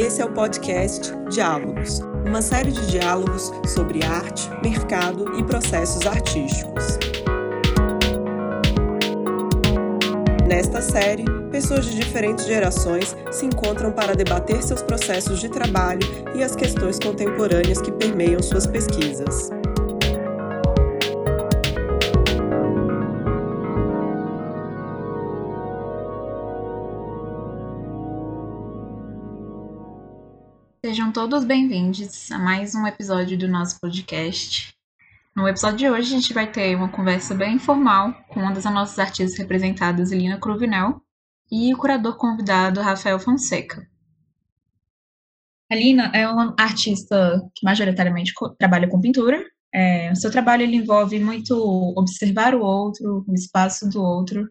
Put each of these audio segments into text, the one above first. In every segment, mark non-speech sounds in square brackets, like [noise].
Esse é o podcast Diálogos, uma série de diálogos sobre arte, mercado e processos artísticos. Nesta série, pessoas de diferentes gerações se encontram para debater seus processos de trabalho e as questões contemporâneas que permeiam suas pesquisas. Sejam todos bem-vindos a mais um episódio do nosso podcast. No episódio de hoje, a gente vai ter uma conversa bem informal com uma das nossas artistas representadas, Lina Cruvinel, e o curador convidado, Rafael Fonseca. A Lina é uma artista que majoritariamente trabalha com pintura. É, o seu trabalho ele envolve muito observar o outro, o espaço do outro,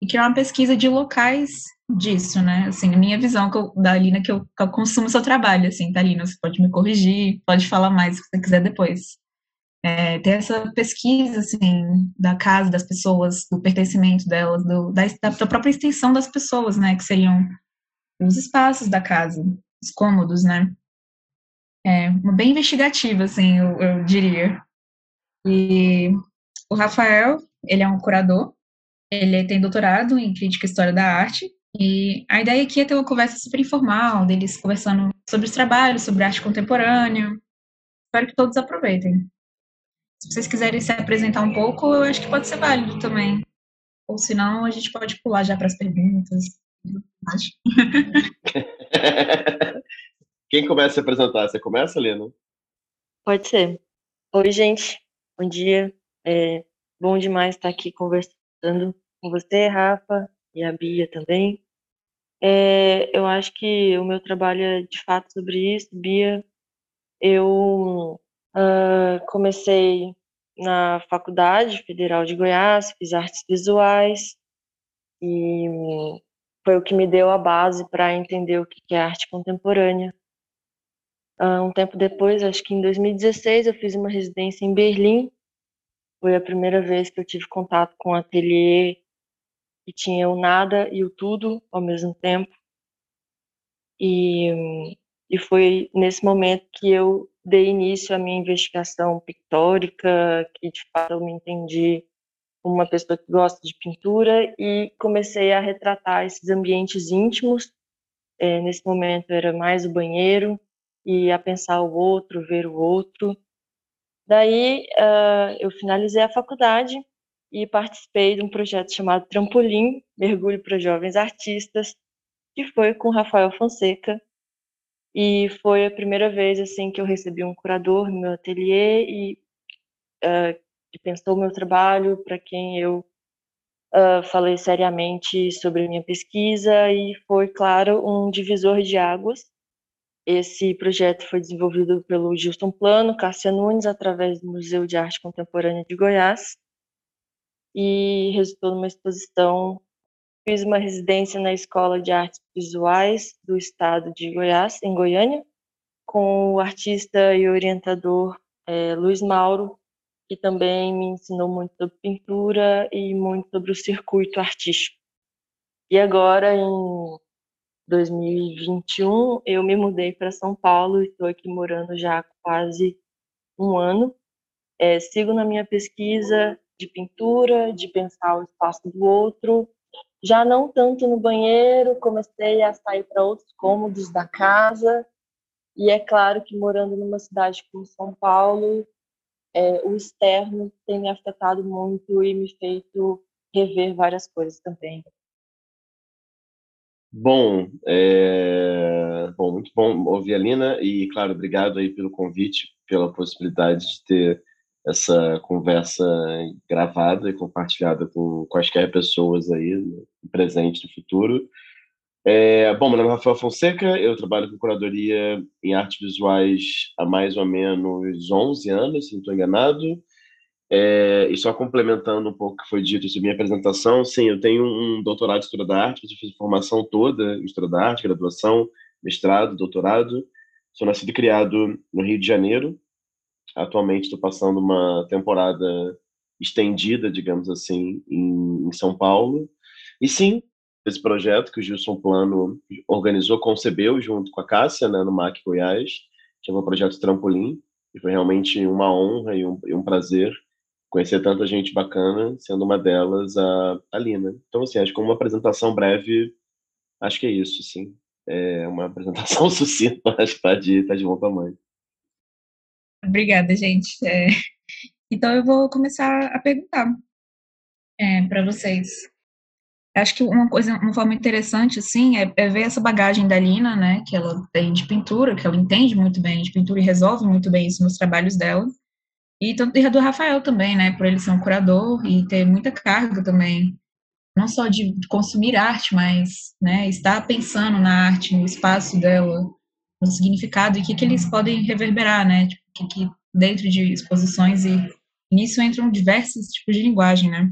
e criar uma pesquisa de locais disso, né? Assim, a minha visão eu, da Lina que eu, que eu consumo seu trabalho, assim, tá, Lina? Você pode me corrigir, pode falar mais se você quiser depois. É, ter essa pesquisa, assim, da casa das pessoas, do pertencimento delas, do, da, da própria extensão das pessoas, né? Que seriam os espaços da casa, os cômodos, né? É, bem investigativa, assim, eu, eu diria. E o Rafael, ele é um curador, ele tem doutorado em crítica e história da arte. E a ideia aqui é ter uma conversa super informal, deles conversando sobre os trabalhos, sobre arte contemporânea. Espero que todos aproveitem. Se vocês quiserem se apresentar um pouco, eu acho que pode ser válido também. Ou se não, a gente pode pular já para as perguntas. [laughs] Quem começa a se apresentar? Você começa, Lena? Pode ser. Oi, gente. Bom dia. É bom demais estar aqui conversando com você, Rafa, e a Bia também. É, eu acho que o meu trabalho é de fato sobre isso, Bia. Eu uh, comecei na Faculdade Federal de Goiás, fiz artes visuais e foi o que me deu a base para entender o que é arte contemporânea. Uh, um tempo depois, acho que em 2016, eu fiz uma residência em Berlim. Foi a primeira vez que eu tive contato com um ateliê que tinha o nada e o tudo ao mesmo tempo. E, e foi nesse momento que eu dei início à minha investigação pictórica, que de fato eu me entendi como uma pessoa que gosta de pintura e comecei a retratar esses ambientes íntimos. É, nesse momento era mais o banheiro e a pensar o outro, ver o outro. Daí uh, eu finalizei a faculdade e participei de um projeto chamado Trampolim, Mergulho para Jovens Artistas, que foi com Rafael Fonseca. E foi a primeira vez assim que eu recebi um curador no meu ateliê e uh, que pensou o meu trabalho, para quem eu uh, falei seriamente sobre a minha pesquisa e foi, claro, um divisor de águas. Esse projeto foi desenvolvido pelo Gilson Plano, Cássia Nunes, através do Museu de Arte Contemporânea de Goiás, e resultou numa exposição. Fiz uma residência na Escola de Artes Visuais do Estado de Goiás, em Goiânia, com o artista e orientador é, Luiz Mauro, que também me ensinou muito sobre pintura e muito sobre o circuito artístico. E agora, em 2021, eu me mudei para São Paulo e estou aqui morando já há quase um ano. É, sigo na minha pesquisa de pintura, de pensar o espaço do outro. Já não tanto no banheiro, comecei a sair para outros cômodos da casa. E é claro que morando numa cidade como São Paulo, é, o externo tem me afetado muito e me feito rever várias coisas também. Bom, é... bom, muito bom ouvir a Lina e, claro, obrigado aí pelo convite, pela possibilidade de ter essa conversa gravada e compartilhada com quaisquer pessoas aí, no presente e futuro. É, bom, meu nome é Rafael Fonseca, eu trabalho com curadoria em artes visuais há mais ou menos 11 anos, se não estou enganado. É, e só complementando um pouco o que foi dito sobre minha apresentação, sim, eu tenho um doutorado em História da Arte, eu fiz formação toda em História da Arte, graduação, mestrado, doutorado. Sou nascido e criado no Rio de Janeiro, Atualmente estou passando uma temporada estendida, digamos assim, em, em, São Paulo. E sim, esse projeto que o Gilson Plano organizou, concebeu junto com a Cássia, né, no MAC Goiás, chama o Projeto Trampolim, e foi realmente uma honra e um, e um prazer conhecer tanta gente bacana, sendo uma delas a, a Lina. Então, assim, acho que uma apresentação breve, acho que é isso, sim. É uma apresentação [laughs] sucinta, acho que está de, tá de bom tamanho. Obrigada, gente. É... Então, eu vou começar a perguntar é, para vocês. Acho que uma coisa, uma forma interessante, assim, é, é, ver essa bagagem da Lina, né, que ela tem de pintura, que ela entende muito bem de pintura e resolve muito bem isso nos trabalhos dela. E, a do Rafael também, né, por ele ser um curador e ter muita carga também, não só de consumir arte, mas, né, estar pensando na arte, no espaço dela, no significado e o que, que eles podem reverberar, né, tipo, que dentro de exposições e nisso entram diversos tipos de linguagem, né.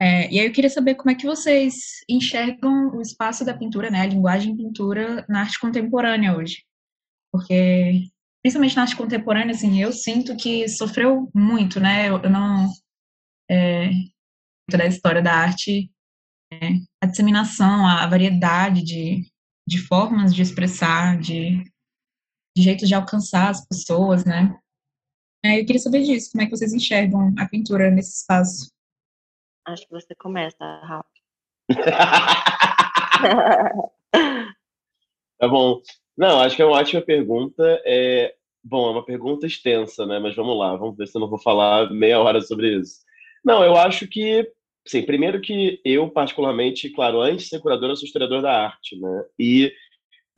É, e aí eu queria saber como é que vocês enxergam o espaço da pintura, né, a linguagem pintura na arte contemporânea hoje. Porque, principalmente na arte contemporânea, assim, eu sinto que sofreu muito, né, eu, eu não... É, da história da arte, é, a disseminação, a variedade de, de formas de expressar, de, de jeitos de alcançar as pessoas, né. É, eu queria saber disso, como é que vocês enxergam a pintura nesse espaço? Acho que você começa, Rafa. [laughs] tá bom. Não, acho que é uma ótima pergunta. É, bom, é uma pergunta extensa, né? Mas vamos lá, vamos ver se eu não vou falar meia hora sobre isso. Não, eu acho que, sim, primeiro que eu, particularmente, claro, antes de ser curador, eu sou historiador da arte, né? E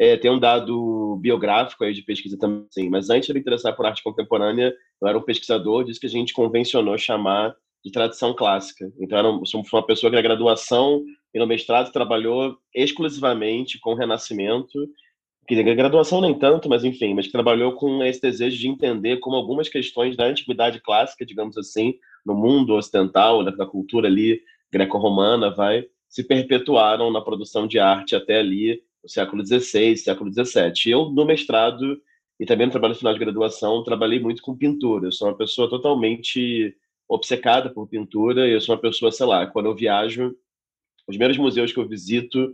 é, tem um dado biográfico aí de pesquisa também, sim, mas antes de me interessar por arte contemporânea, eu era um pesquisador disso que a gente convencionou chamar de tradição clássica. Então, era, sou uma pessoa que na graduação e no mestrado trabalhou exclusivamente com o Renascimento, que na graduação nem tanto, mas enfim, mas que trabalhou com esse desejo de entender como algumas questões da antiguidade clássica, digamos assim, no mundo ocidental, da cultura ali greco-romana, vai se perpetuaram na produção de arte até ali no século XVI, século XVII. Eu, no mestrado e também no trabalho final de graduação, trabalhei muito com pintura. Eu sou uma pessoa totalmente obcecada por pintura. Eu sou uma pessoa, sei lá, quando eu viajo, os primeiros museus que eu visito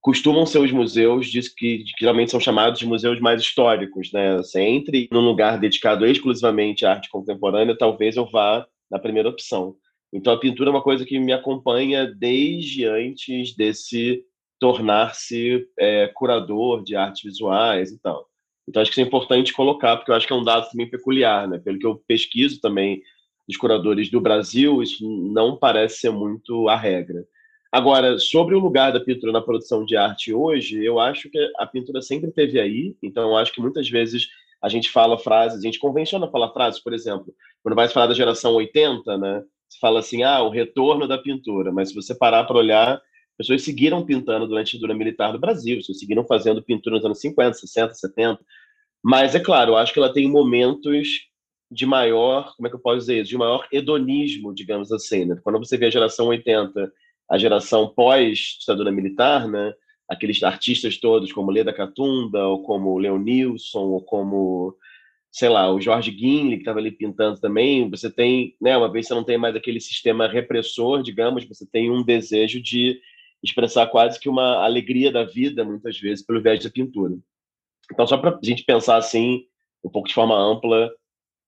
costumam ser os museus de, que, que geralmente são chamados de museus mais históricos, né? Você entre num lugar dedicado exclusivamente à arte contemporânea, talvez eu vá na primeira opção. Então a pintura é uma coisa que me acompanha desde antes desse tornar-se é, curador de artes visuais e tal. Então acho que isso é importante colocar, porque eu acho que é um dado também peculiar, né? Pelo que eu pesquiso também dos curadores do Brasil, isso não parece ser muito a regra. Agora, sobre o lugar da pintura na produção de arte hoje, eu acho que a pintura sempre teve aí, então eu acho que muitas vezes a gente fala frases, a gente convenciona falar frases, por exemplo, quando vai falar da geração 80, né, você fala assim, ah, o retorno da pintura, mas se você parar para olhar, pessoas seguiram pintando durante a ditadura militar do Brasil, pessoas seguiram fazendo pintura nos anos 50, 60, 70, mas é claro, eu acho que ela tem momentos de maior, como é que eu posso dizer isso? De maior hedonismo, digamos assim, né? Quando você vê a geração 80, a geração pós-ditadura militar, né? Aqueles artistas todos como Leda Catunda, ou como Leonilson, ou como, sei lá, o Jorge Guinle, que estava ali pintando também, você tem, né? Uma vez você não tem mais aquele sistema repressor, digamos, você tem um desejo de expressar quase que uma alegria da vida, muitas vezes, pelo viés da pintura. Então, só para a gente pensar assim, um pouco de forma ampla,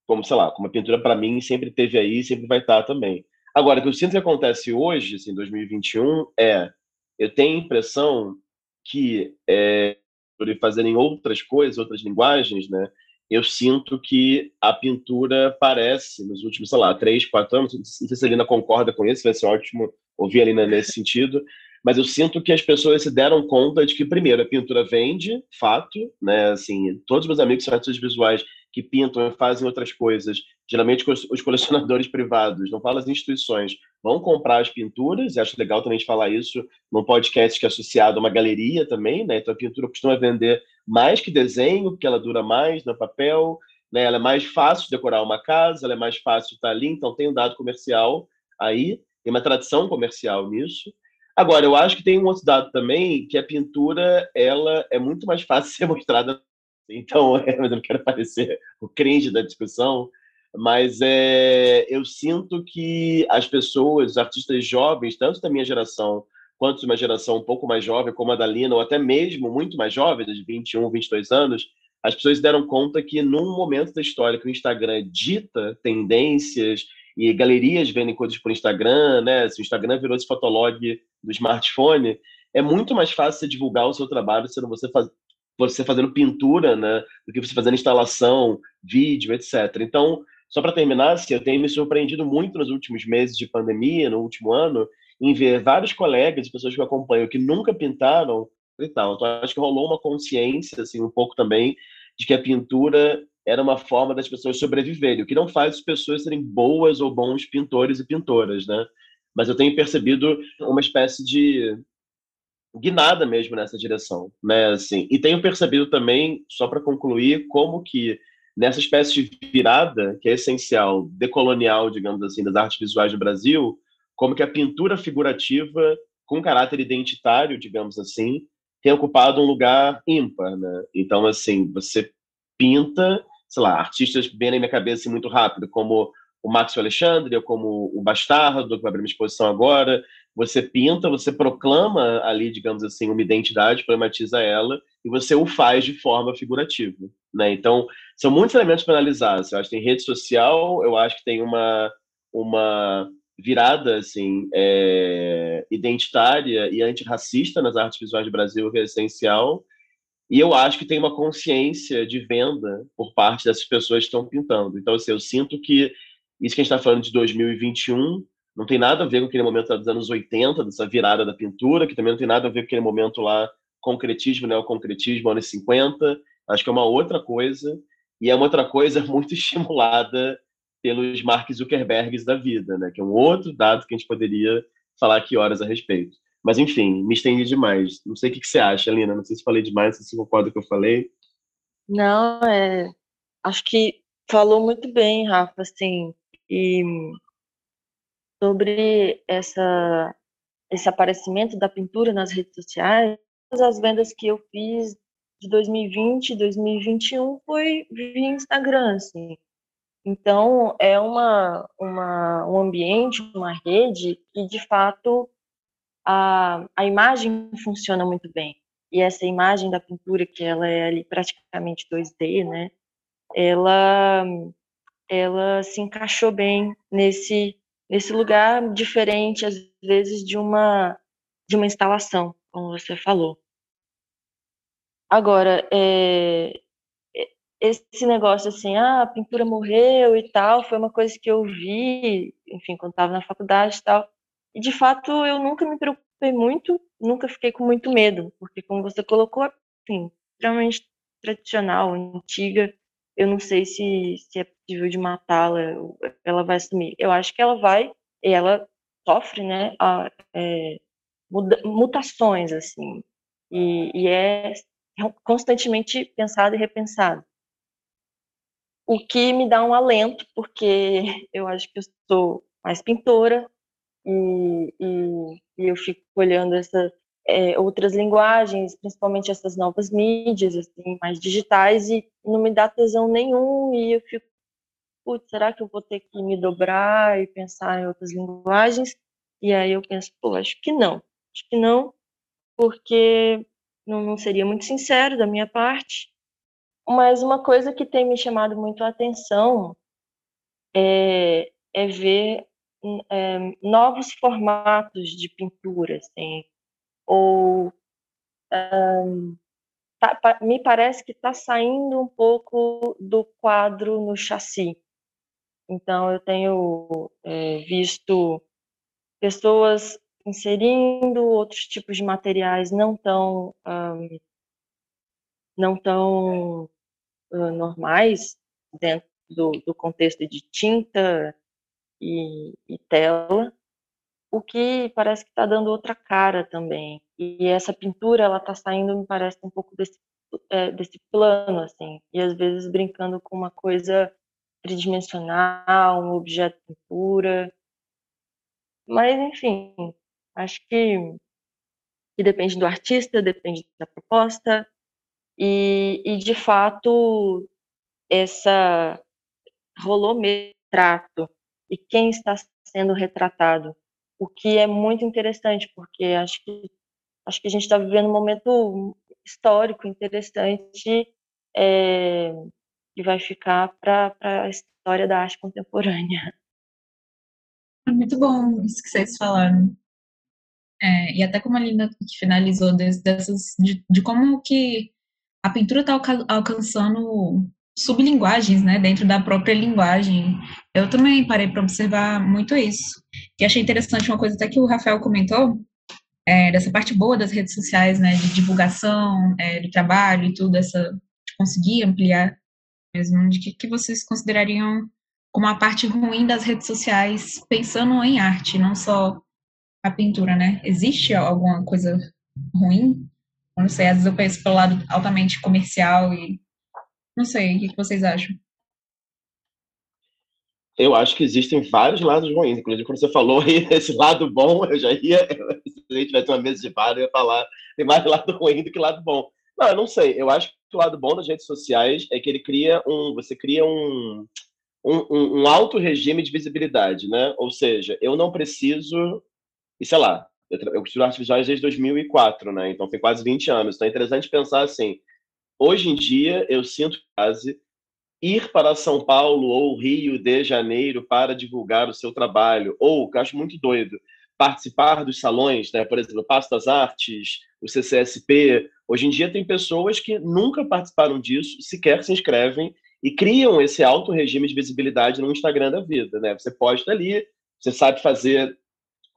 como, sei lá, como a pintura para mim sempre teve aí, sempre vai estar também. Agora, o que eu sinto que acontece hoje, assim, em 2021, é, eu tenho a impressão que, é, por fazerem outras coisas, outras linguagens, né, eu sinto que a pintura parece, nos últimos, sei lá, três, quatro anos, não sei se a Lina concorda com isso, vai ser ótimo ouvir a Lina nesse sentido, mas eu sinto que as pessoas se deram conta de que, primeiro, a pintura vende, fato, né, assim, todos os meus amigos são artistas visuais que pintam e fazem outras coisas, geralmente os colecionadores [laughs] privados, não falo as instituições, vão comprar as pinturas, e acho legal também falar isso num podcast que é associado a uma galeria também, né? Então a pintura costuma vender mais que desenho, porque ela dura mais no papel, né? Ela é mais fácil de decorar uma casa, ela é mais fácil de estar ali, então tem um dado comercial aí, tem uma tradição comercial nisso. Agora, eu acho que tem um outro dado também, que a pintura ela é muito mais fácil de [laughs] ser mostrada então, [laughs] eu não quero parecer o cringe da discussão, mas é, eu sinto que as pessoas, os artistas jovens, tanto da minha geração quanto uma geração um pouco mais jovem, como a da Lina, ou até mesmo muito mais jovem, de 21, 22 anos, as pessoas deram conta que num momento da história que o Instagram dita tendências e galerias vendem coisas por Instagram, né? Se o Instagram virou esse fotolog do smartphone, é muito mais fácil você divulgar o seu trabalho sendo você faz... você fazendo pintura, né, do que você fazendo instalação, vídeo, etc. Então, só para terminar, assim, eu tenho me surpreendido muito nos últimos meses de pandemia, no último ano, em ver vários colegas e pessoas que eu acompanho que nunca pintaram e tal. Então, acho que rolou uma consciência, assim, um pouco também, de que a pintura era uma forma das pessoas sobreviverem, o que não faz as pessoas serem boas ou bons pintores e pintoras, né? Mas eu tenho percebido uma espécie de guinada mesmo nessa direção, né? Assim, e tenho percebido também, só para concluir, como que nessa espécie de virada que é essencial, decolonial, digamos assim, das artes visuais do Brasil, como que a pintura figurativa com caráter identitário, digamos assim, tem ocupado um lugar ímpar, né? Então, assim, você pinta, sei lá, artistas bem na minha cabeça assim, muito rápido, como o Maxwell Alexandre, ou como o Bastardo, que vai abrir uma exposição agora. Você pinta, você proclama ali, digamos assim, uma identidade, problematiza ela, e você o faz de forma figurativa, né? Então, são muitos elementos para analisar. Eu acho que tem rede social, eu acho que tem uma, uma virada assim é, identitária e antirracista nas artes visuais do Brasil que é essencial e eu acho que tem uma consciência de venda por parte dessas pessoas que estão pintando então assim, eu sinto que isso que a gente está falando de 2021 não tem nada a ver com aquele momento dos anos 80 dessa virada da pintura que também não tem nada a ver com aquele momento lá concretismo neoconcretismo anos 50 acho que é uma outra coisa e é uma outra coisa [laughs] muito estimulada pelos Mark Zuckerbergs da vida, né? Que é um outro dado que a gente poderia falar aqui horas a respeito. Mas, enfim, me estendi demais. Não sei o que, você acha, Lina. Não sei se falei demais, se você concorda com o que eu falei. Não, é... Acho que falou muito bem, Rafa, assim, e sobre essa, esse aparecimento da pintura nas redes sociais, as vendas que eu fiz de 2020 e 2021 foi via Instagram, assim. Então, é uma, uma, um ambiente, uma rede que, de fato, a, a imagem funciona muito bem. E essa imagem da pintura, que ela é ali praticamente 2D, né? Ela, ela se encaixou bem nesse, nesse lugar diferente, às vezes, de uma, de uma instalação, como você falou. Agora, é, esse negócio assim, ah, a pintura morreu e tal, foi uma coisa que eu vi, enfim, quando estava na faculdade e tal. E de fato eu nunca me preocupei muito, nunca fiquei com muito medo, porque como você colocou, enfim, extremamente tradicional, antiga, eu não sei se, se é possível de matá-la, ela vai sumir. Eu acho que ela vai, ela sofre, né, a, é, mutações, assim, e, e é constantemente pensado e repensado o que me dá um alento, porque [laughs] eu acho que eu sou mais pintora e, e, e eu fico olhando essas é, outras linguagens, principalmente essas novas mídias, assim, mais digitais, e não me dá tesão nenhum, e eu fico, putz, será que eu vou ter que me dobrar e pensar em outras linguagens? E aí eu penso, pô, acho que não, acho que não, porque não, não seria muito sincero da minha parte, mas uma coisa que tem me chamado muito a atenção é, é ver é, novos formatos de pintura, assim, ou um, tá, me parece que está saindo um pouco do quadro no chassi. Então, eu tenho é, visto pessoas inserindo outros tipos de materiais não tão um, não tão uh, normais dentro do, do, contexto de tinta e, e tela, o que parece que está dando outra cara também. E essa pintura, ela está saindo, me parece, um pouco desse, é, desse plano, assim, e às vezes brincando com uma coisa tridimensional, um objeto de pintura. Mas, enfim, acho que, que depende do artista, depende da proposta, e, e de fato, essa rolou retrato e quem está sendo retratado. O que é muito interessante, porque acho que, acho que a gente está vivendo um momento histórico interessante é, que vai ficar para a história da arte contemporânea. Muito bom isso que vocês falaram. É, e até como a Linda finalizou dessas, de, de como que a pintura está alcançando sublinguagens, né, dentro da própria linguagem. Eu também parei para observar muito isso. E achei interessante uma coisa até que o Rafael comentou, é, dessa parte boa das redes sociais, né, de divulgação é, do trabalho e tudo, essa, de conseguir ampliar mesmo, de que, que vocês considerariam como a parte ruim das redes sociais, pensando em arte, não só a pintura, né? Existe alguma coisa ruim? Eu não sei, às vezes eu penso pelo lado altamente comercial e não sei, o que vocês acham? Eu acho que existem vários lados ruins. Inclusive, quando você falou [laughs] aí esse lado bom, eu já ia. [laughs] Se a gente tivesse uma mesa de bar, eu ia falar tem mais lado ruim do que lado bom. Não, eu não sei. Eu acho que o lado bom das redes sociais é que ele cria um. Você cria um. Um, um, um alto regime de visibilidade, né? Ou seja, eu não preciso. E sei lá, eu, eu estudo artes visuais desde 2004, né? Então tem quase 20 anos. Então é interessante pensar assim hoje em dia, eu sinto quase ir para São Paulo ou Rio de Janeiro para divulgar o seu trabalho, ou, que eu acho muito doido, participar dos salões, né? por exemplo, o Passo das Artes, o CCSP. Hoje em dia tem pessoas que nunca participaram disso, sequer se inscrevem e criam esse alto regime de visibilidade no Instagram da vida. Né? Você posta ali, você sabe fazer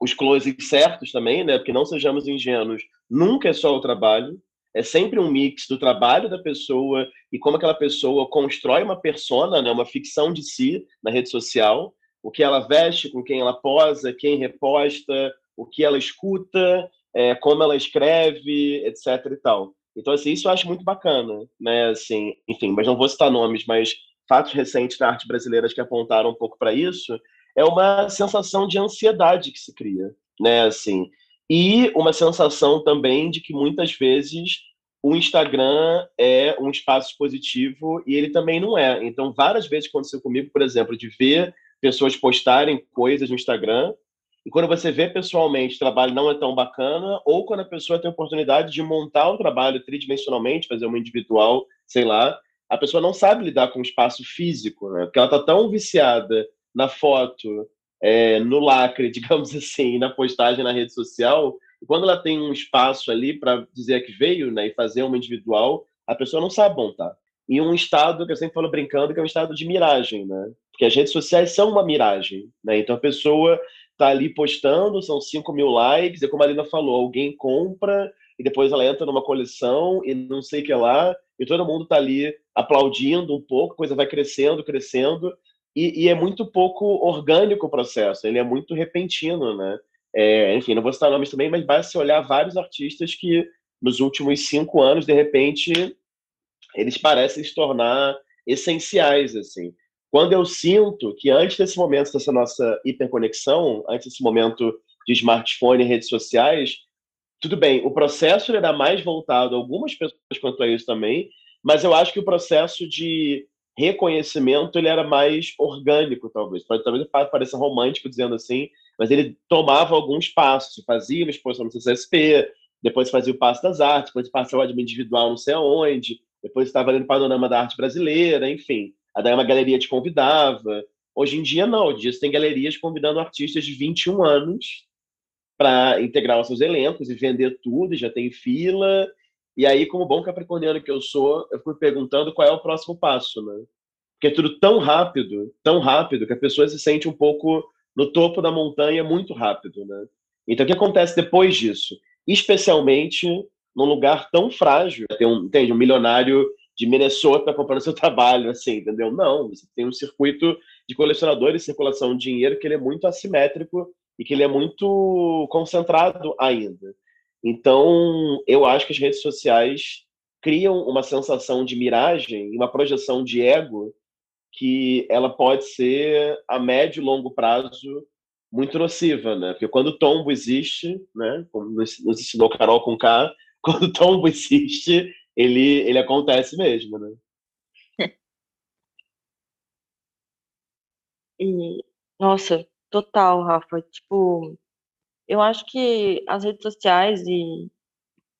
os closes certos também, né? porque não sejamos ingênuos, nunca é só o trabalho, é sempre um mix do trabalho da pessoa e como aquela pessoa constrói uma persona, né, uma ficção de si na rede social, o que ela veste, com quem ela posa, quem reposta, o que ela escuta, é, como ela escreve, etc e tal. Então, assim, isso eu acho muito bacana, né, assim, enfim, mas não vou citar nomes, mas fatos recentes da arte brasileira que apontaram um pouco para isso, é uma sensação de ansiedade que se cria, né, assim, e uma sensação também de que muitas vezes o Instagram é um espaço positivo e ele também não é. Então, várias vezes aconteceu comigo, por exemplo, de ver pessoas postarem coisas no Instagram e quando você vê pessoalmente o trabalho não é tão bacana, ou quando a pessoa tem a oportunidade de montar o trabalho tridimensionalmente, fazer uma individual, sei lá, a pessoa não sabe lidar com o espaço físico, né? Porque ela está tão viciada na foto, é, no lacre, [laughs] digamos assim, na postagem na rede social, quando ela tem um espaço ali para dizer que veio né, e fazer uma individual, a pessoa não sabe montar. E um estado que eu sempre falo brincando, que é um estado de miragem, né? Porque as redes sociais são uma miragem, né? Então a pessoa está ali postando, são 5 mil likes, e como a Lina falou, alguém compra e depois ela entra numa coleção e não sei o que lá, e todo mundo está ali aplaudindo um pouco, a coisa vai crescendo, crescendo, e, e, é muito pouco orgânico o processo, ele é muito repentino, né? É, enfim, não vou citar nomes também, mas basta olhar vários artistas que nos últimos cinco anos, de repente, eles parecem se tornar essenciais, assim. Quando eu sinto que antes desse momento, dessa nossa hiperconexão, antes desse momento de smartphone e redes sociais, tudo bem, o processo era mais voltado a algumas pessoas quanto a isso também, mas eu acho que o processo de reconhecimento ele era mais orgânico, talvez. Pode talvez pareça romântico dizendo assim, mas ele tomava alguns passos, fazia uma exposição no CCSP, depois fazia o Passo das Artes, depois passava de individual não sei aonde, depois estava ali no Panorama da Arte Brasileira, enfim. A daí uma galeria te convidava. Hoje em dia, não. Hoje em dia tem galerias convidando artistas de 21 anos para integrar os seus elencos e vender tudo, já tem fila, e aí, como bom capricorniano que eu sou, eu fui perguntando qual é o próximo passo, né? Porque é tudo tão rápido, tão rápido, que a pessoa se sente um pouco no topo da montanha muito rápido, né? Então, o que acontece depois disso? Especialmente num lugar tão frágil. Tem um, entende, um milionário de Minnesota comprando seu [laughs] trabalho, assim, entendeu? Não, você tem um circuito de colecionadores circulação de dinheiro que ele é muito assimétrico e que ele é muito concentrado ainda. Então, eu acho que as redes sociais criam uma sensação de miragem, uma projeção de ego que ela pode ser a médio e longo prazo muito nociva, né? Porque quando o tombo existe, né? Como nos ensinou Carol com K, [laughs] quando o tombo existe, ele ele acontece mesmo, né? E, nossa, total, Rafa. Tipo, eu acho que as redes sociais e,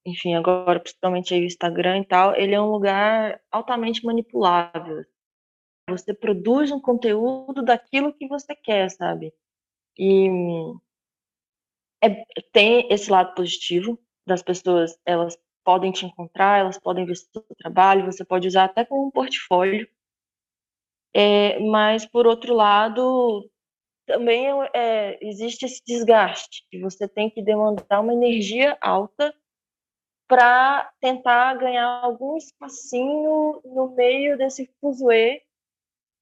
enfim, agora principalmente o Instagram e tal, ele é um lugar altamente manipulável. Você produz um conteúdo daquilo que você quer, sabe? E é, tem esse lado positivo das pessoas, elas podem te encontrar, elas podem ver seu trabalho, você pode usar até como um portfólio. É, mas, por outro lado, também é, existe esse desgaste, que você tem que demandar uma energia alta para tentar ganhar algum espacinho no meio desse fuzuê,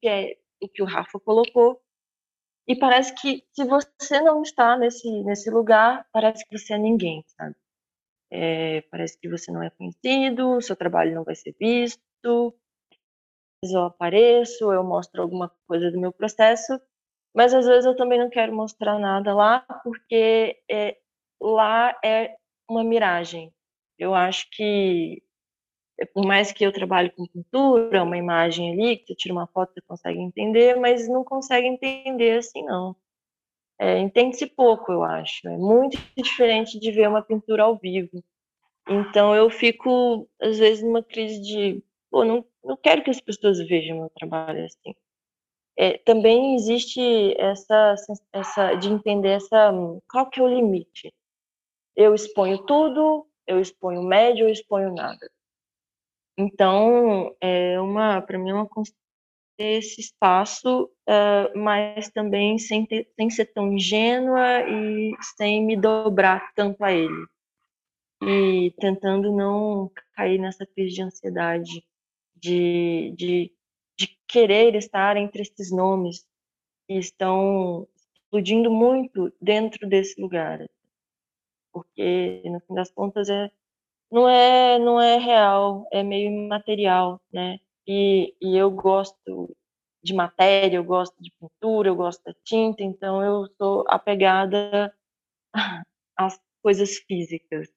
que é o que o Rafa colocou. E parece que se você não está nesse, nesse lugar, parece que você é ninguém, sabe? É, parece que você não é conhecido, seu trabalho não vai ser visto. Eu apareço, eu mostro alguma coisa do meu processo, mas às vezes eu também não quero mostrar nada lá, porque é, lá é uma miragem. Eu acho que, é, por mais que eu trabalhe com pintura, uma imagem ali, que você tira uma foto, você consegue entender, mas não consegue entender assim, não. É, Entende-se pouco, eu acho. É muito diferente de ver uma pintura ao vivo. Então eu fico, às vezes, numa crise de, pô, não, não quero que as pessoas vejam meu trabalho assim é, também existe essa, essa de entender essa qual que é o limite. Eu exponho tudo, eu exponho médio, eu exponho nada. Então, é uma para mim é uma esse espaço, uh, mas também sem, ter, sem ser tão ingênua e sem me dobrar tanto a ele. E tentando não cair nessa crise de ansiedade, de, de de querer estar entre esses nomes que estão explodindo muito dentro desse lugar. Porque, no fim das contas, é, não, é, não é real, é meio imaterial, né? E, e eu gosto de matéria, eu gosto de pintura, eu gosto da tinta, então eu sou apegada [laughs] às coisas físicas.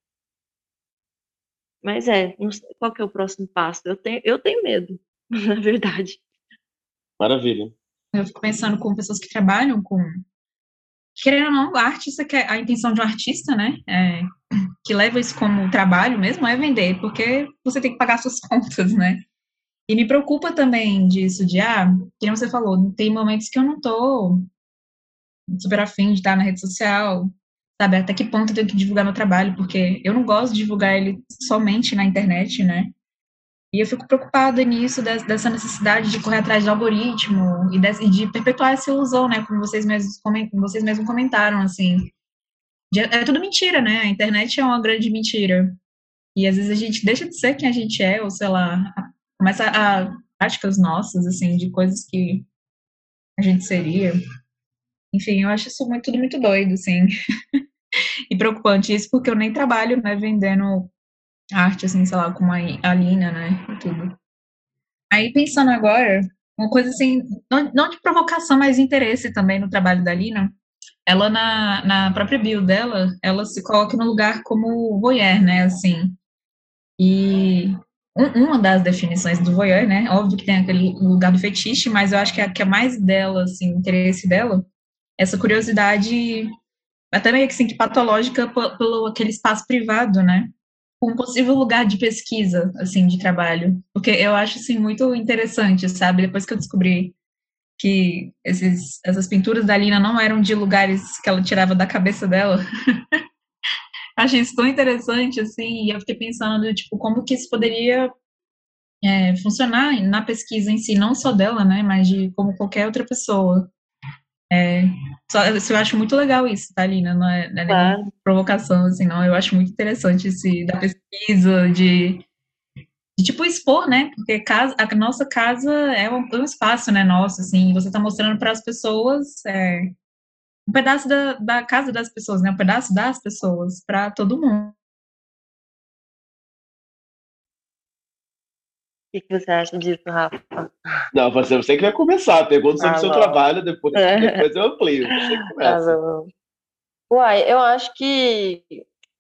Mas é, sei, qual que é o próximo passo? Eu tenho, eu tenho medo. Na [laughs] verdade. Maravilha. Eu fico pensando com pessoas que trabalham com. Querendo ou não, a artista quer a intenção de um artista, né? É, que leva isso como trabalho mesmo é vender, porque você tem que pagar suas [laughs] contas, né? E me preocupa também disso, de, ah, que você falou, tem momentos que eu não tô super afim de estar na rede social, sabe? Até que ponto eu tenho que divulgar meu trabalho, porque eu não gosto de divulgar ele somente na internet, né? E eu fico preocupada nisso, dessa necessidade de correr atrás de algoritmo e de, perpetuar essa ilusão, né? Como vocês mesmos, vocês mesmos comentaram, assim. É tudo mentira, né? A internet é uma grande mentira. E às vezes a gente deixa de ser quem a gente é, ou sei lá, começa a práticas nossas, assim, de coisas que a gente seria. Enfim, eu acho isso muito, tudo muito doido, assim. [laughs] e preocupante isso, porque eu nem trabalho, né, vendendo arte, assim, sei lá, como a, Lina, né, e tudo. Aí, pensando agora, uma coisa assim, não, de provocação, mas interesse também no trabalho da Lina, ela na, na própria bio dela, ela se coloca no lugar como voyeur, né, assim, e um, uma das definições do voyeur, né, óbvio que tem aquele lugar do fetiche, mas eu acho que a que é mais dela, assim, interesse dela, essa curiosidade até meio que assim, que patológica pelo aquele espaço privado, né, um possível lugar de pesquisa, assim, de trabalho. Porque eu acho, assim, muito interessante, sabe? Depois que eu descobri que esses, essas pinturas da Lina não eram de lugares que ela tirava da cabeça dela. [laughs] Achei isso tão interessante, assim, e eu fiquei pensando, tipo, como que isso poderia é, funcionar na pesquisa em si, não só dela, né, mas de como qualquer outra pessoa. É, só, eu acho muito legal isso, tá, Lina? Não é, não é claro. provocação, assim, não. Eu acho muito interessante esse da pesquisa, de, de, tipo expor, né? Porque casa, a nossa casa é um, um espaço, né, nosso, assim, você tá mostrando para as pessoas é, um pedaço da, da casa das pessoas, né? Um pedaço das pessoas para todo mundo. O que você acha disso, Rafa? Não, você, você que vai começar. Pergunta sobre o ah, seu bom. trabalho, depois, é. depois eu amplio. Você que começa. Ah, Uai, eu acho que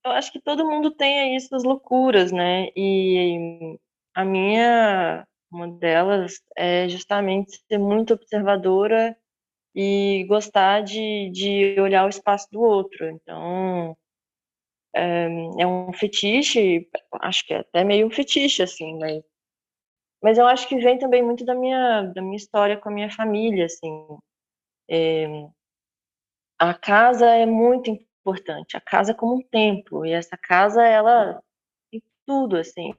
eu acho que todo mundo tem aí suas loucuras, né? E a minha, uma delas, é justamente ser muito observadora e gostar de, de olhar o espaço do outro. Então, é, é um fetiche, acho que é até meio um fetiche, assim, mas, mas eu acho que vem também muito da minha, da minha história com a minha família, assim. É, a casa é muito importante, a casa é como um templo, e essa casa, ela tem tudo, assim.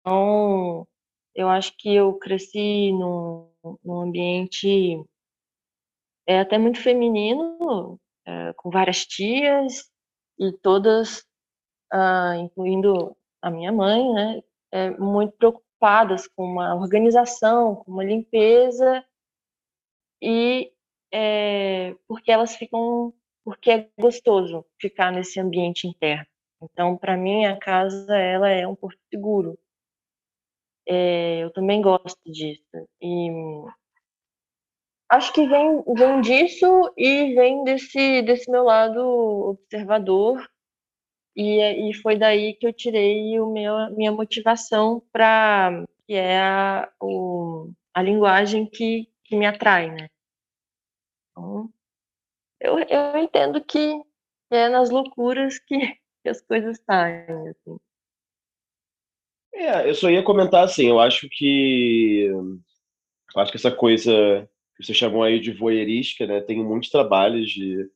Então, eu acho que eu cresci num, num ambiente é até muito feminino, é, com várias tias, e todas, ah, incluindo a minha mãe, né, é, muito preocupadas com uma organização, com uma limpeza, e é, porque elas ficam, porque é gostoso ficar nesse ambiente interno. Então, para mim, a casa ela é um porto seguro. É, eu também gosto disso. E acho que vem, vem disso e vem desse, desse meu lado observador. E, e foi daí que eu tirei o meu, minha motivação para que é a, o, a linguagem que, que me atrai, né? Então, eu, eu entendo que é nas loucuras que, que as coisas saem, assim. É, eu só ia comentar assim, eu acho que acho que essa coisa que você chamou aí de voyeurística, né? Tem muitos trabalhos de,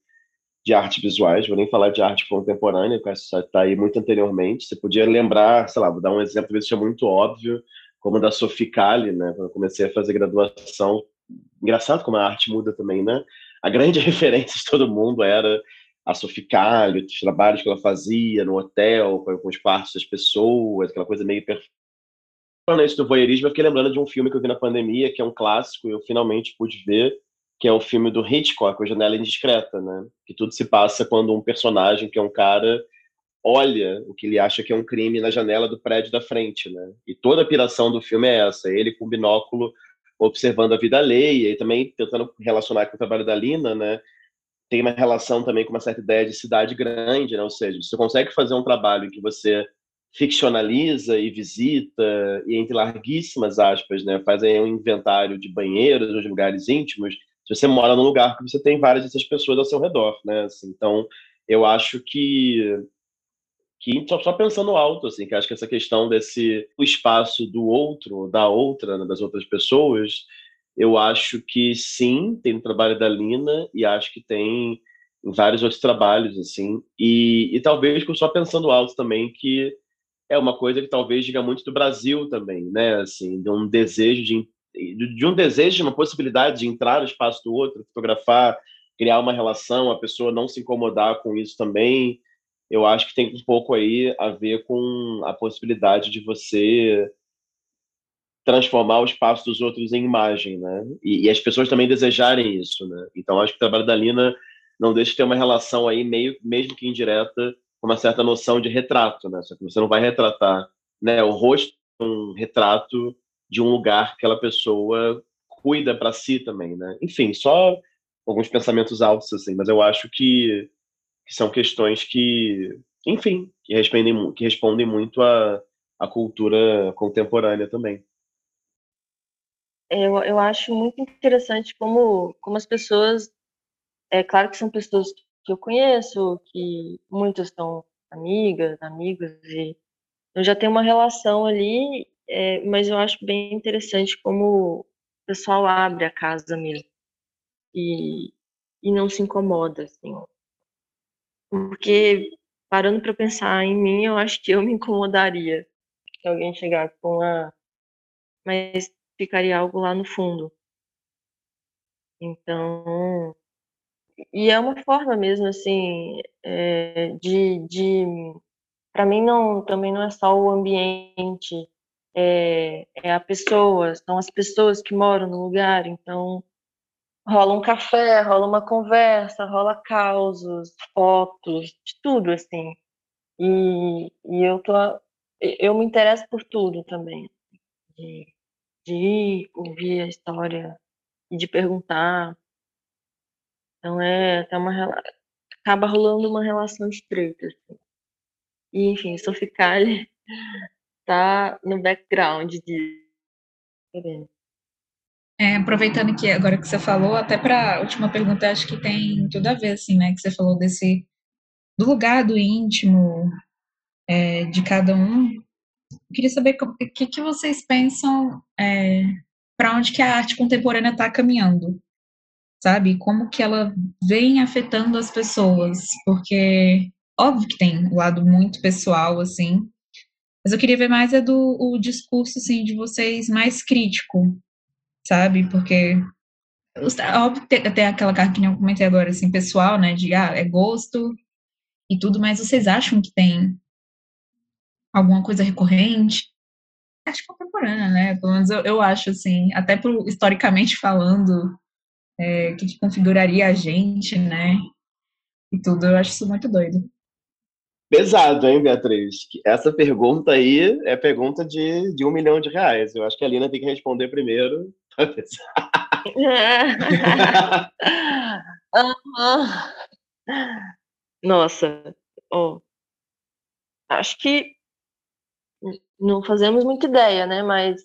de arte visuais, vou nem falar de arte contemporânea, que está aí muito anteriormente. Você podia lembrar, sei lá, vou dar um exemplo, que é muito óbvio, como da Sophie Kali, né? Quando eu comecei a fazer graduação. Engraçado como a arte muda também, né? A grande [laughs] referência de todo mundo era a Sophie Kali, os trabalhos que ela fazia no hotel, com, os quartos das pessoas, aquela coisa meio perfeita. Falando isso do voyeurismo, eu fiquei lembrando de um filme que eu vi na pandemia, que é um clássico, e eu finalmente pude ver, que é o filme do Hitchcock, A Janela Indiscreta, né? Que tudo se passa quando um personagem, que é um cara, olha o que ele acha que é um crime na janela do prédio da frente, né? E toda a piração do filme é essa, ele com binóculo observando a vida alheia e também tentando relacionar com o trabalho da Lina, né? tem uma relação também com uma certa ideia de cidade grande, né? ou seja, você consegue fazer um trabalho em que você ficcionaliza e visita, e entre larguíssimas aspas, né, faz aí um inventário de banheiros de lugares íntimos, se você mora num lugar que você tem várias dessas pessoas ao seu redor, né, assim, então eu acho que que só, pensando alto, assim, que acho que essa questão desse o espaço do outro, da outra, né, das outras pessoas, eu acho que sim, tem no trabalho da Lina e acho que tem em vários outros trabalhos, assim. E, e talvez só pensando alto também, que é uma coisa que talvez diga muito do Brasil também, né? Assim, de um desejo de, de um desejo, de uma possibilidade de entrar no espaço do outro, fotografar, criar uma relação, a pessoa não se incomodar com isso também. Eu acho que tem um pouco aí a ver com a possibilidade de você transformar o espaço dos outros em imagem, né? E, e, as pessoas também desejarem isso, né? Então acho que o trabalho da Lina não deixa de ter uma relação aí meio, mesmo que indireta, com uma certa noção de retrato, né? Só que você não vai retratar, né? O rosto é um retrato de um lugar que aquela pessoa cuida para si também, né? Enfim, só alguns pensamentos altos assim, mas eu acho que, que são questões que, enfim, que respondem, que respondem muito à, à cultura contemporânea também eu, eu acho muito interessante como, como as pessoas. É claro que são pessoas que eu conheço, que muitas são amigas, amigos, e eu já tenho uma relação ali, é, mas eu acho bem interessante como o pessoal abre a casa mesmo e, e não se incomoda, assim. Porque, parando para pensar em mim, eu acho que eu me incomodaria se alguém chegar com a. Mas ficaria algo lá no fundo. Então, e é uma forma mesmo assim é, de, de para mim não também não é só o ambiente é, é a pessoa são as pessoas que moram no lugar então rola um café rola uma conversa rola causos fotos de tudo assim e, e eu tô eu me interesso por tudo também de, de ouvir a história e de perguntar. Então é até uma acaba rolando uma relação estreita. Assim. E enfim, Soficali tá no background de É, aproveitando que agora que você falou, até para a última pergunta, acho que tem tudo a ver, assim, né? Que você falou desse do lugar do íntimo é, de cada um. Eu queria saber o que, que vocês pensam é, para onde que a arte contemporânea está caminhando, sabe? Como que ela vem afetando as pessoas, porque óbvio que tem um lado muito pessoal, assim, mas eu queria ver mais é do o discurso, assim, de vocês mais crítico, sabe? Porque óbvio que tem aquela carta que eu comentei agora, assim, pessoal, né, de, ah, é gosto e tudo, mas vocês acham que tem alguma coisa recorrente? Arte contemporânea, né, pelo menos eu, eu acho, assim, até pro, historicamente falando, é, que configuraria a gente, né, e tudo, eu acho isso muito doido. Pesado, hein, Beatriz? Essa pergunta aí é pergunta de, de um milhão de reais. Eu acho que a Lina tem que responder primeiro. [laughs] [laughs] Nossa, oh. acho que não fazemos muita ideia, né? Mas,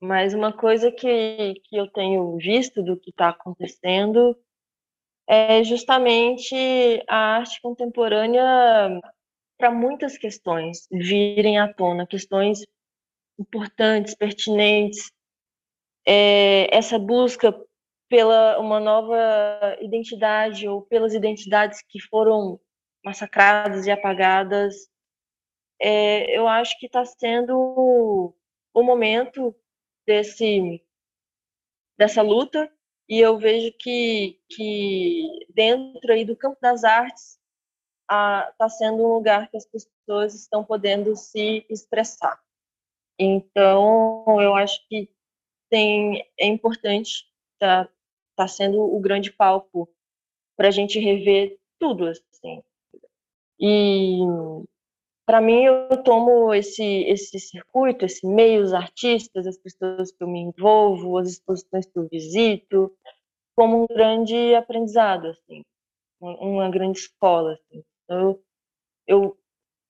mas uma coisa que, que eu tenho visto do que está acontecendo é justamente a arte contemporânea para muitas questões virem à tona, questões importantes, pertinentes, é, essa busca pela uma nova identidade ou pelas identidades que foram massacradas e apagadas, é, eu acho que está sendo o momento desse dessa luta e eu vejo que, que dentro aí do campo das artes está sendo um lugar que as pessoas estão podendo se expressar. Então, eu acho que tem, é importante tá, tá sendo o grande palco para a gente rever tudo, assim. E para mim eu tomo esse esse circuito, esse meio, os artistas, as pessoas que eu me envolvo, as exposições que eu visito, como um grande aprendizado, assim, uma grande escola. Assim. Então, eu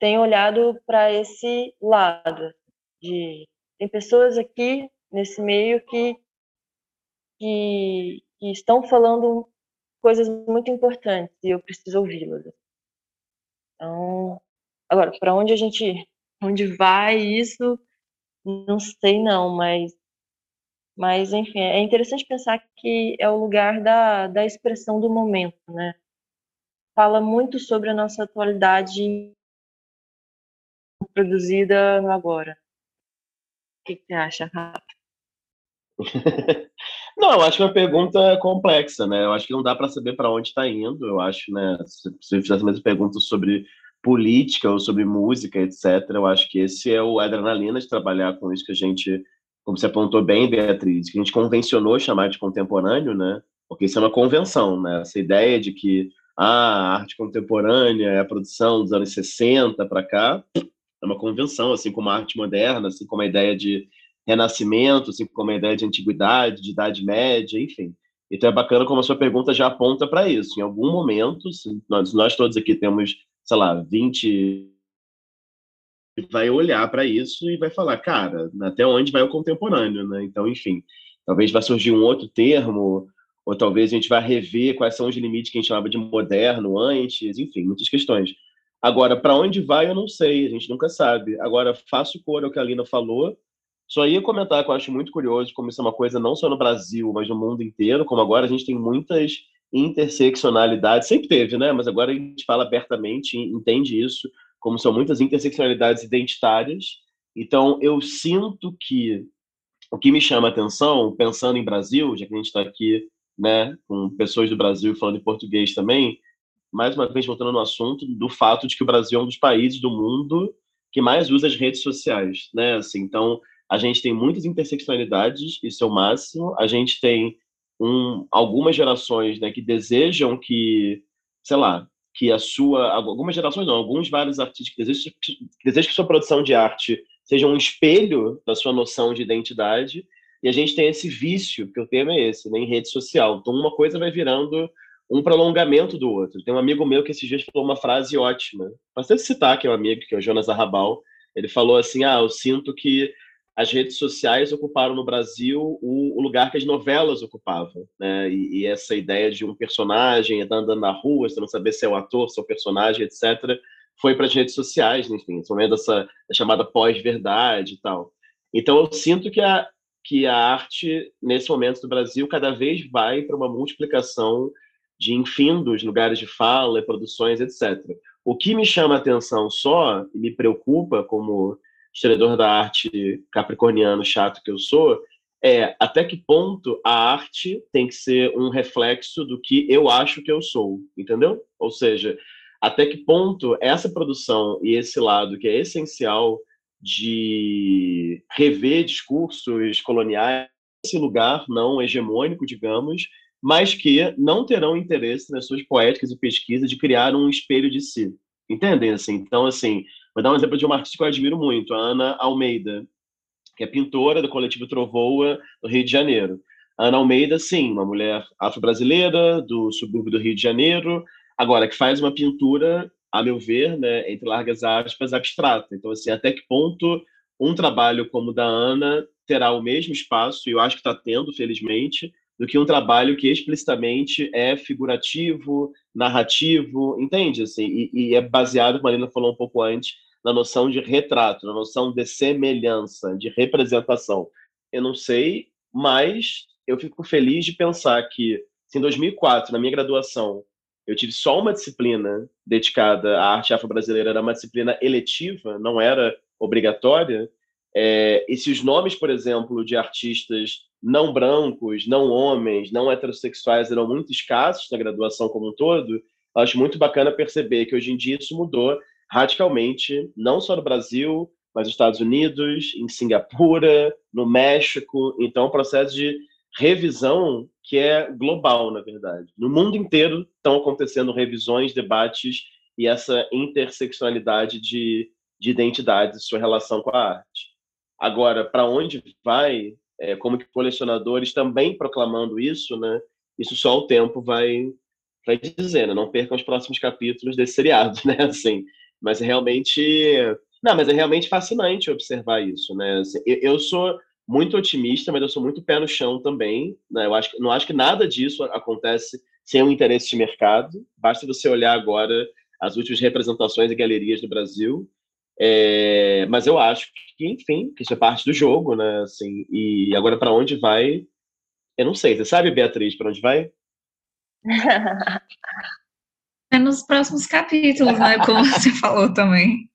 tenho olhado para esse lado de tem pessoas aqui nesse meio que, que, que estão falando coisas muito importantes e eu preciso ouvi-las. Então, agora, para onde a gente, [laughs] onde vai isso, não sei não, mas, mas enfim, é interessante pensar que é o lugar da, da expressão do momento, né? Fala muito sobre a nossa atualidade produzida no agora. O que, que você acha, Rafa? [laughs] não, eu acho é uma pergunta complexa, né? Eu acho que não dá para saber para onde está indo. Eu acho, né? Se você fizesse a mesma pergunta sobre política ou sobre música, etc., eu acho que esse é o adrenalina de trabalhar com isso que a gente, como você apontou bem, Beatriz, que a gente convencionou chamar de contemporâneo, né? Porque isso é uma convenção, né? Essa ideia de que ah, a arte contemporânea é a produção dos anos 60 para cá, é uma convenção, assim como a arte moderna, assim como a ideia de renascimento, assim como a ideia de antiguidade, de idade média, enfim. Então é bacana como a sua pergunta já aponta para isso. Em algum momento, nós, nós todos aqui temos, sei lá, 20 vai olhar para isso e vai falar, cara, até onde vai o contemporâneo, né? Então, enfim, talvez vai surgir um outro termo, ou talvez a gente vá rever quais são os limites que a gente chamava de moderno antes, enfim, muitas questões. Agora, para onde vai, eu não sei, a gente nunca sabe. Agora, faço cor ao que a Lina falou. Só ia comentar que eu acho muito curioso como isso é uma coisa não só no Brasil, mas no mundo inteiro, como agora a gente tem muitas interseccionalidades, sempre teve, né? Mas agora a gente fala abertamente, entende isso, como são muitas interseccionalidades identitárias. Então, eu sinto que o que me chama a atenção, pensando em Brasil, já que a gente está aqui né, com pessoas do Brasil falando em português também, mais uma vez voltando no assunto do fato de que o Brasil é um dos países do mundo que mais usa as redes sociais, né? Assim, então, a gente tem muitas interseccionalidades, isso é o máximo. A gente tem um, algumas gerações, né, que desejam que, sei lá, que a sua, algumas gerações não, alguns vários artistas que desejam, que desejam que sua produção de arte seja um espelho da sua noção de identidade e a gente tem esse vício, que o tema é esse, né, em rede social. Então, uma coisa vai virando um prolongamento do outro. Tem um amigo meu que esses dias falou uma frase ótima. Bastante citar, que é um amigo, que é o Jonas Arrabal. Ele falou assim: Ah, eu sinto que as redes sociais ocuparam no Brasil o, o lugar que as novelas ocupavam, né? E, e, essa ideia de um personagem andando na rua, você não saber se é o ator, se é o personagem, etc., foi para as redes sociais, enfim, esse momento dessa chamada pós-verdade e tal. Então, eu sinto que a, que a arte, nesse momento do Brasil, cada vez vai para uma multiplicação de infindos lugares de fala, produções, etc. O que me chama a atenção só, e me preocupa como historiador da arte capricorniano chato que eu sou, é até que ponto a arte tem que ser um reflexo do que eu acho que eu sou, entendeu? Ou seja, até que ponto essa produção e esse lado que é essencial de rever discursos coloniais, esse lugar não hegemônico, digamos, mas que não terão interesse nas suas poéticas e pesquisas de criar um espelho de si. Entendem? Assim, então, assim, Vou dar um exemplo de uma artista que eu admiro muito, a Ana Almeida, que é pintora do coletivo Trovoa, do Rio de Janeiro. Ana Almeida, sim, uma mulher afro-brasileira, do subúrbio do Rio de Janeiro, agora que faz uma pintura, a meu ver, né, entre largas aspas, abstrata. Então, assim, até que ponto um trabalho como o da Ana terá o mesmo espaço, e eu acho que está tendo, felizmente, do que um trabalho que explicitamente é figurativo, narrativo, entende? Assim, e, e é baseado, como a Marina falou um pouco antes, na noção de retrato, na noção de semelhança, de representação. Eu não sei, mas eu fico feliz de pensar que, se em 2004, na minha graduação, eu tive só uma disciplina dedicada à arte afro-brasileira, era uma disciplina eletiva, não era obrigatória, é, e se os nomes, por exemplo, de artistas não brancos, não homens, não heterossexuais eram muito escassos na graduação como um todo, acho muito bacana perceber que hoje em dia isso mudou radicalmente, não só no Brasil, mas nos Estados Unidos, em Singapura, no México. Então, é um processo de revisão que é global, na verdade. No mundo inteiro estão acontecendo revisões, debates e essa interseccionalidade de, de identidades, sua relação com a arte. Agora, para onde vai, é, como que colecionadores também proclamando isso, né? Isso só o tempo vai, vai dizer, né? Não percam os próximos capítulos desse seriado, [laughs] né? Assim, mas é realmente. Não, mas é realmente fascinante observar isso, né? Assim, eu sou muito otimista, mas eu sou muito pé no chão também. Né? Eu acho, não acho que nada disso acontece sem um interesse de mercado. Basta você olhar agora as últimas representações e galerias do Brasil. É, mas eu acho que, enfim, que isso é parte do jogo, né? Assim, e agora para onde vai? Eu não sei. Você sabe, Beatriz, para onde vai? [laughs] É nos próximos capítulos, né? Como você falou também.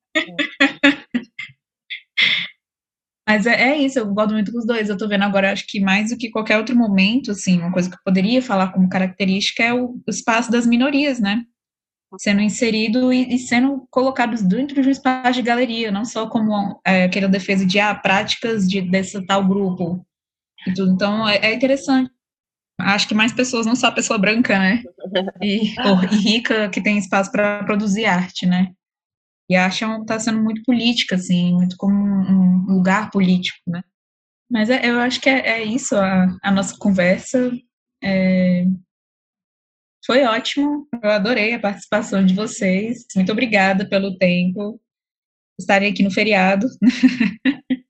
Mas é, é, isso, eu gosto muito dos dois. Eu tô vendo agora, acho que mais do que qualquer outro momento, assim, uma coisa que eu poderia falar como característica é o, o espaço das minorias, né? Sendo inserido e, e, sendo colocados dentro de um espaço de galeria, não só como é, aquela defesa de ah, práticas de, desse tal grupo e tudo. Então, é, é interessante acho que mais pessoas, não só a pessoa branca, né? E, [laughs] ou, e rica que tem espaço para produzir arte, né? E acham está sendo muito política, assim, muito como um, lugar político, né? Mas é, eu acho que é, é isso, a, a, nossa conversa. É, foi ótimo, eu adorei a participação de vocês. Muito obrigada pelo tempo. Estarem aqui no feriado. [laughs]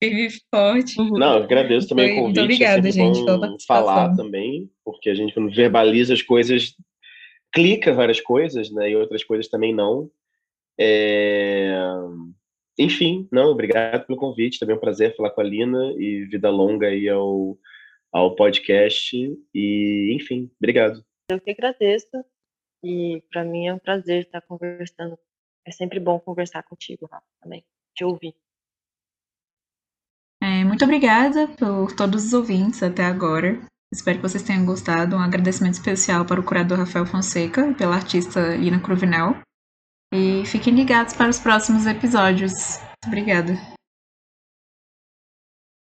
firme e forte. Uhum. Não, eu agradeço também Foi, o convite. Muito obrigada, é gente, pela falar também, porque a gente, quando verbaliza as coisas, clica várias coisas, né? E outras coisas também não. É... Enfim, não, obrigado pelo convite. Também é um prazer falar com a Lina e vida longa aí ao, ao podcast. E, enfim, obrigado. Eu que agradeço. E para mim é um prazer estar conversando. É sempre bom conversar contigo, Rafa, também, te ouvir. É, muito obrigada por todos os ouvintes até agora. Espero que vocês tenham gostado. Um agradecimento especial para o curador Rafael Fonseca e pela artista Lina Cruvinel. E fiquem ligados para os próximos episódios. Obrigada.